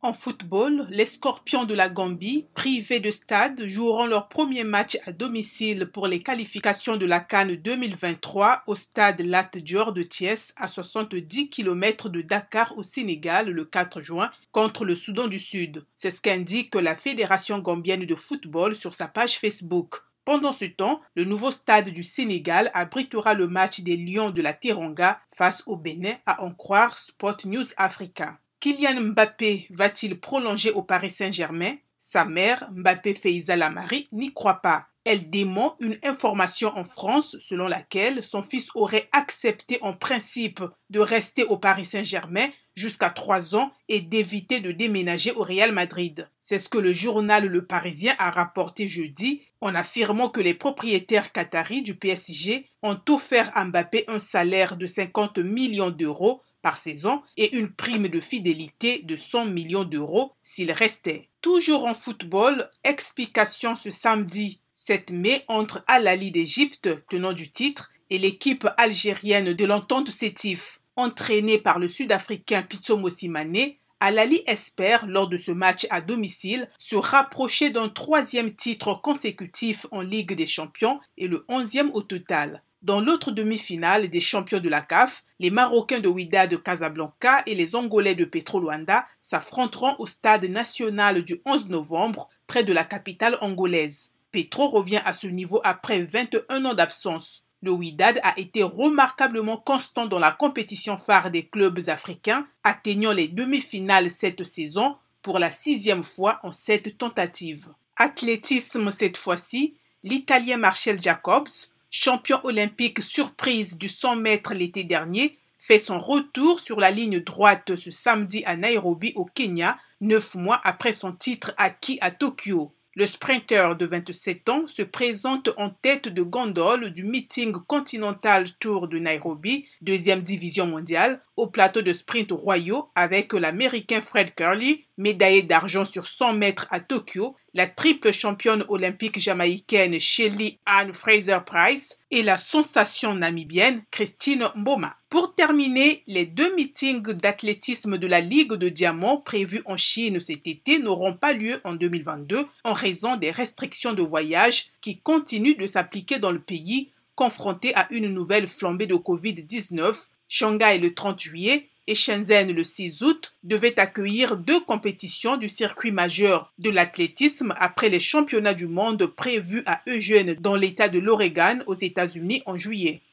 En football, les Scorpions de la Gambie, privés de stade, joueront leur premier match à domicile pour les qualifications de la Cannes 2023 au stade Lat Dior de Thiès à 70 km de Dakar au Sénégal le 4 juin contre le Soudan du Sud. C'est ce qu'indique la Fédération gambienne de football sur sa page Facebook. Pendant ce temps, le nouveau stade du Sénégal abritera le match des Lions de la Teranga face au Bénin à en croire Sport News Africa. Kylian Mbappé va-t-il prolonger au Paris Saint-Germain? Sa mère, Mbappé Feiza Lamari, n'y croit pas. Elle dément une information en France selon laquelle son fils aurait accepté en principe de rester au Paris Saint-Germain jusqu'à trois ans et d'éviter de déménager au Real Madrid. C'est ce que le journal Le Parisien a rapporté jeudi en affirmant que les propriétaires qataris du PSG ont offert à Mbappé un salaire de 50 millions d'euros par saison et une prime de fidélité de 100 millions d'euros s'il restait. Toujours en football, explication ce samedi 7 mai entre Al-Ali d'Égypte, tenant du titre, et l'équipe algérienne de l'entente Sétif. Entraînée par le Sud-Africain Pitso Mosimane, Al-Ali espère, lors de ce match à domicile, se rapprocher d'un troisième titre consécutif en Ligue des Champions et le onzième au total. Dans l'autre demi-finale des champions de la CAF, les Marocains de Ouida de Casablanca et les Angolais de Petro Luanda s'affronteront au stade national du 11 novembre, près de la capitale angolaise. Petro revient à ce niveau après 21 ans d'absence. Le Wydad a été remarquablement constant dans la compétition phare des clubs africains, atteignant les demi-finales cette saison pour la sixième fois en sept tentatives. Athlétisme cette fois-ci, l'Italien Marcel Jacobs, champion olympique surprise du 100 mètres l'été dernier, fait son retour sur la ligne droite ce samedi à Nairobi au Kenya, neuf mois après son titre acquis à Tokyo. Le sprinter de 27 ans se présente en tête de gondole du meeting Continental Tour de Nairobi, deuxième division mondiale, au plateau de sprint royaux avec l'Américain Fred Curley, médaillé d'argent sur 100 mètres à Tokyo, la triple championne olympique jamaïcaine Shelly Ann Fraser Price et la sensation namibienne Christine Mboma. Pour terminer, les deux meetings d'athlétisme de la Ligue de Diamant prévus en Chine cet été n'auront pas lieu en 2022 en raison des restrictions de voyage qui continuent de s'appliquer dans le pays confronté à une nouvelle flambée de Covid-19 Shanghai le 30 juillet et Shenzhen le 6 août devaient accueillir deux compétitions du circuit majeur de l'athlétisme après les championnats du monde prévus à Eugene dans l'État de l'Oregon aux États-Unis en juillet.